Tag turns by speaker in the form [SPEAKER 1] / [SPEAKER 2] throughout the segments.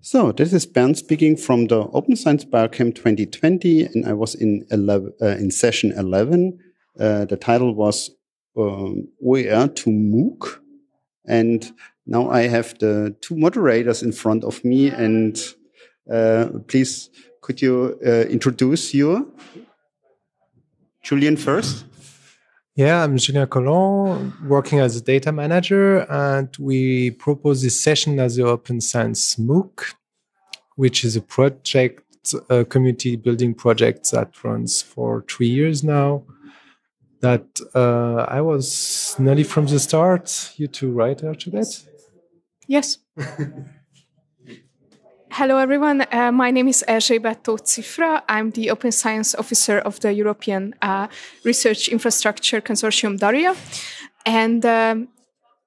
[SPEAKER 1] So this is Bernd speaking from the Open Science Barcamp 2020, and I was in 11, uh, in session 11. Uh, the title was um, OER to MOOC, and now I have the two moderators in front of me, and uh, please could you uh, introduce you, Julien first?
[SPEAKER 2] Yeah, I'm Julien Colomb, working as a data manager, and we propose this session as the Open Science MOOC, which is a project, a community building project that runs for three years now. That uh, I was nearly from the start. You two, right, Archibald?
[SPEAKER 3] Yes. Hello, everyone. Uh, my name is Erzsébet Czifra. I'm the Open Science Officer of the European uh, Research Infrastructure Consortium DARIAH, and um,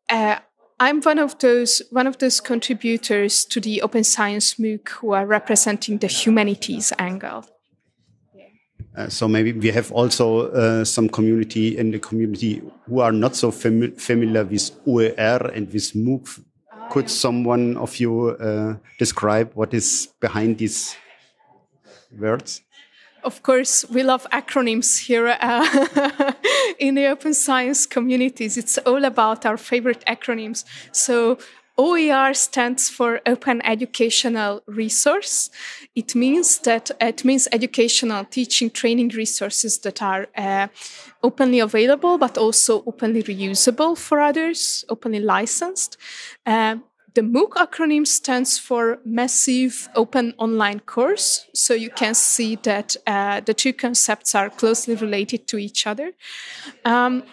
[SPEAKER 3] uh, I'm one of those one of those contributors to the Open Science MOOC who are representing the humanities angle.
[SPEAKER 1] Uh, so maybe we have also uh, some community in the community who are not so fami familiar with OER and with MOOC could someone of you uh, describe what is behind these words?
[SPEAKER 3] Of course, we love acronyms here uh, in the open science communities. It's all about our favorite acronyms. So OER stands for Open Educational Resource. It means that it means educational teaching training resources that are uh, openly available, but also openly reusable for others, openly licensed. Uh, the MOOC acronym stands for Massive Open Online Course. So you can see that uh, the two concepts are closely related to each other. Um,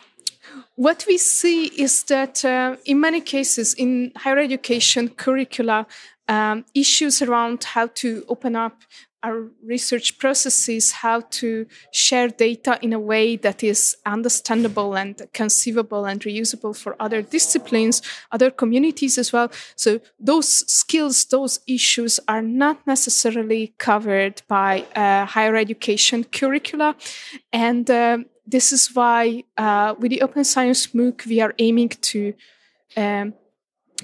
[SPEAKER 3] what we see is that uh, in many cases in higher education curricula, um, issues around how to open up our research processes how to share data in a way that is understandable and conceivable and reusable for other disciplines, other communities as well. So those skills, those issues are not necessarily covered by uh, higher education curricula. And uh, this is why uh, with the Open Science MOOC, we are aiming to um,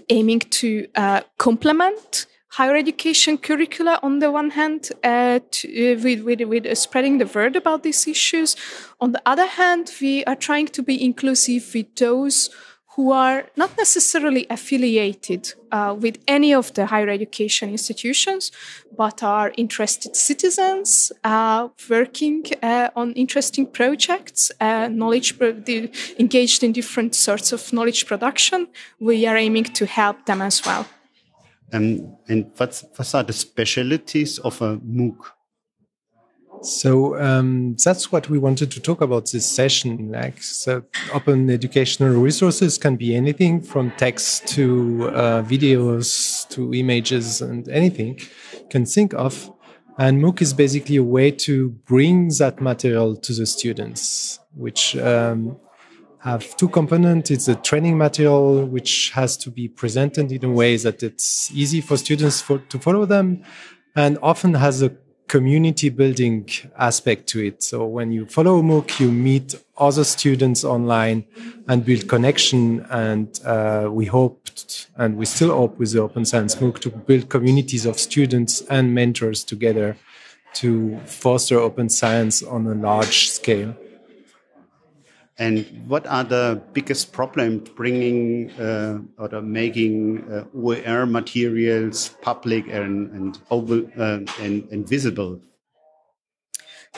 [SPEAKER 3] aiming to uh, complement higher education curricula on the one hand, uh, to, uh, with, with, with uh, spreading the word about these issues. On the other hand, we are trying to be inclusive with those who are not necessarily affiliated uh, with any of the higher education institutions, but are interested citizens uh, working uh, on interesting projects, knowledge pro- engaged in different sorts of knowledge production. We are aiming to help them as well.
[SPEAKER 1] Um, and what's, what are the specialities of a MOOC?
[SPEAKER 2] So um, that's what we wanted to talk about this session. Like, so open educational resources can be anything from text to uh, videos to images and anything you can think of. And MOOC is basically a way to bring that material to the students, which um, have two components. It's a training material which has to be presented in a way that it's easy for students for, to follow them and often has a community building aspect to it. So when you follow MOOC, you meet other students online and build connection. And uh, we hoped, and we still hope with the Open Science MOOC to build communities of students and mentors together to foster open science on a large scale.
[SPEAKER 1] And what are the biggest problems bringing uh, or making uh, OER materials public and and, uh, and, and visible?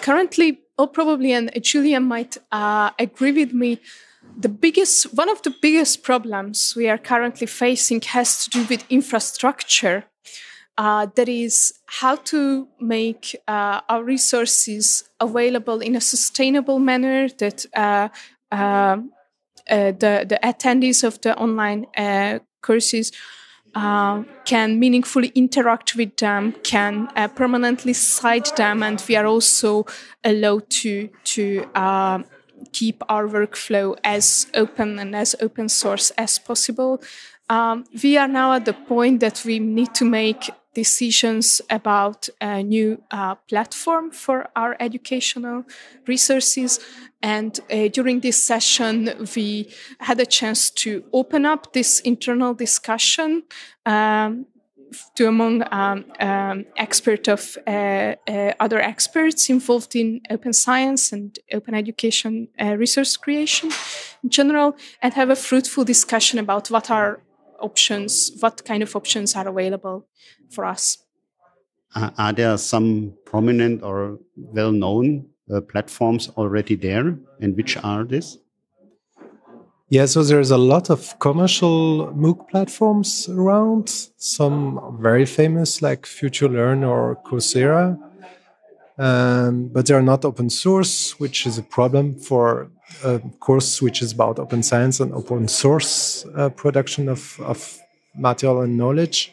[SPEAKER 3] Currently, or probably, and Julien might uh, agree with me. The biggest, one of the biggest problems we are currently facing has to do with infrastructure. Uh, that is how to make uh, our resources available in a sustainable manner that uh, the, the attendees of the online uh, courses uh, can meaningfully interact with them, can uh, permanently cite them, and we are also allowed to to uh, keep our workflow as open and as open source as possible. Um, we are now at the point that we need to make decisions about a new uh, platform for our educational resources. And uh, during this session, we had a chance to open up this internal discussion. Um, to among um, um, expert of uh, uh, other experts involved in open science and open education uh, resource creation in general, and have a fruitful discussion about what are options, what kind of options are available for us.
[SPEAKER 1] are there some prominent or well-known uh, platforms already there, and which are these?
[SPEAKER 2] Yeah, so there's a lot of commercial MOOC platforms around, some very famous like FutureLearn or Coursera. Um, but they're not open source, which is a problem for a course which is about open science and open source uh, production of, of material and knowledge.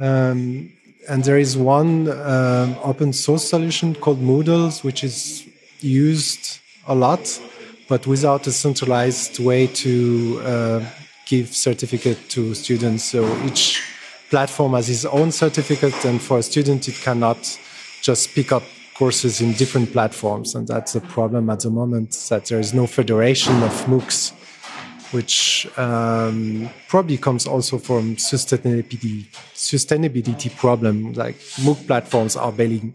[SPEAKER 2] Um, and there is one um, open source solution called Moodles, which is used a lot but without a centralized way to uh, give certificate to students. So each platform has its own certificate, and for a student, it cannot just pick up courses in different platforms. And that's a problem at the moment that there is no federation of MOOCs, which um, probably comes also from sustainability sustainability problem. Like MOOC platforms are barely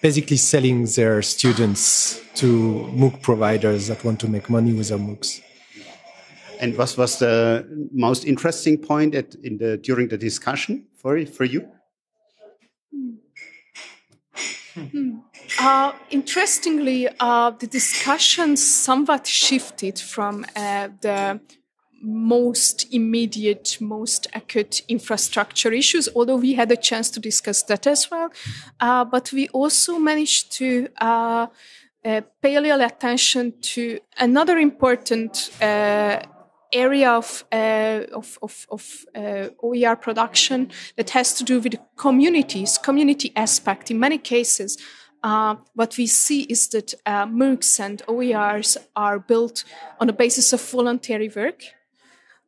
[SPEAKER 2] basically selling their students to MOOC providers that want to make money with their MOOCs.
[SPEAKER 1] And what was the most interesting point at, in the, during the discussion for, for you?
[SPEAKER 3] Hmm. Uh, interestingly, uh, the discussion somewhat shifted from uh, the most immediate, most acute infrastructure issues, although we had a chance to discuss that as well. Uh, but we also managed to uh, uh, pay a little attention to another important area of, uh, of, of, of uh, OER production that has to do with communities, community aspect. In many cases, uh, what we see is that uh, MOOCs and OERs are built on the basis of voluntary work.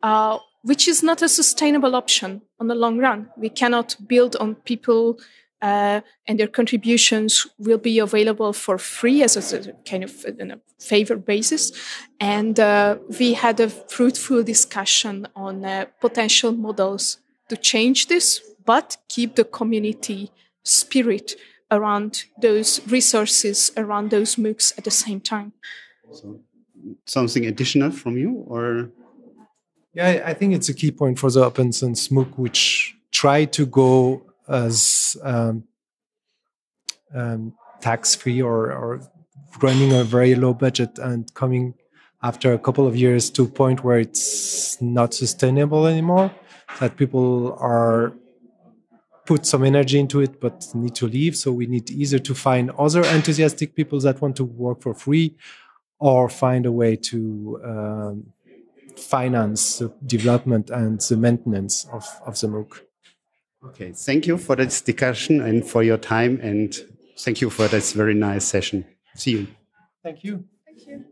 [SPEAKER 3] Uh, which is not a sustainable option on the long run. We cannot build on people uh, and their contributions will be available for free as a, kind of a favor basis. And uh, we had a fruitful discussion on uh, potential models to change this, but keep the community spirit around those resources, around those MOOCs at the same time.
[SPEAKER 1] So, something additional from you, or?
[SPEAKER 2] Yeah, I think it's a key point for the Open Science MOOC, which try to go as um, um, tax free or, or running a very low budget and coming after a couple of years to a point where it's not sustainable anymore, that people are put some energy into it but need to leave. So we need either to find other enthusiastic people that want to work for free or find a way to um, finance the development and the maintenance of, of the MOOC.
[SPEAKER 1] Okay, thank you for this discussion and for your time, and thank you for this very nice session. See you.
[SPEAKER 2] Thank you.
[SPEAKER 3] Thank you.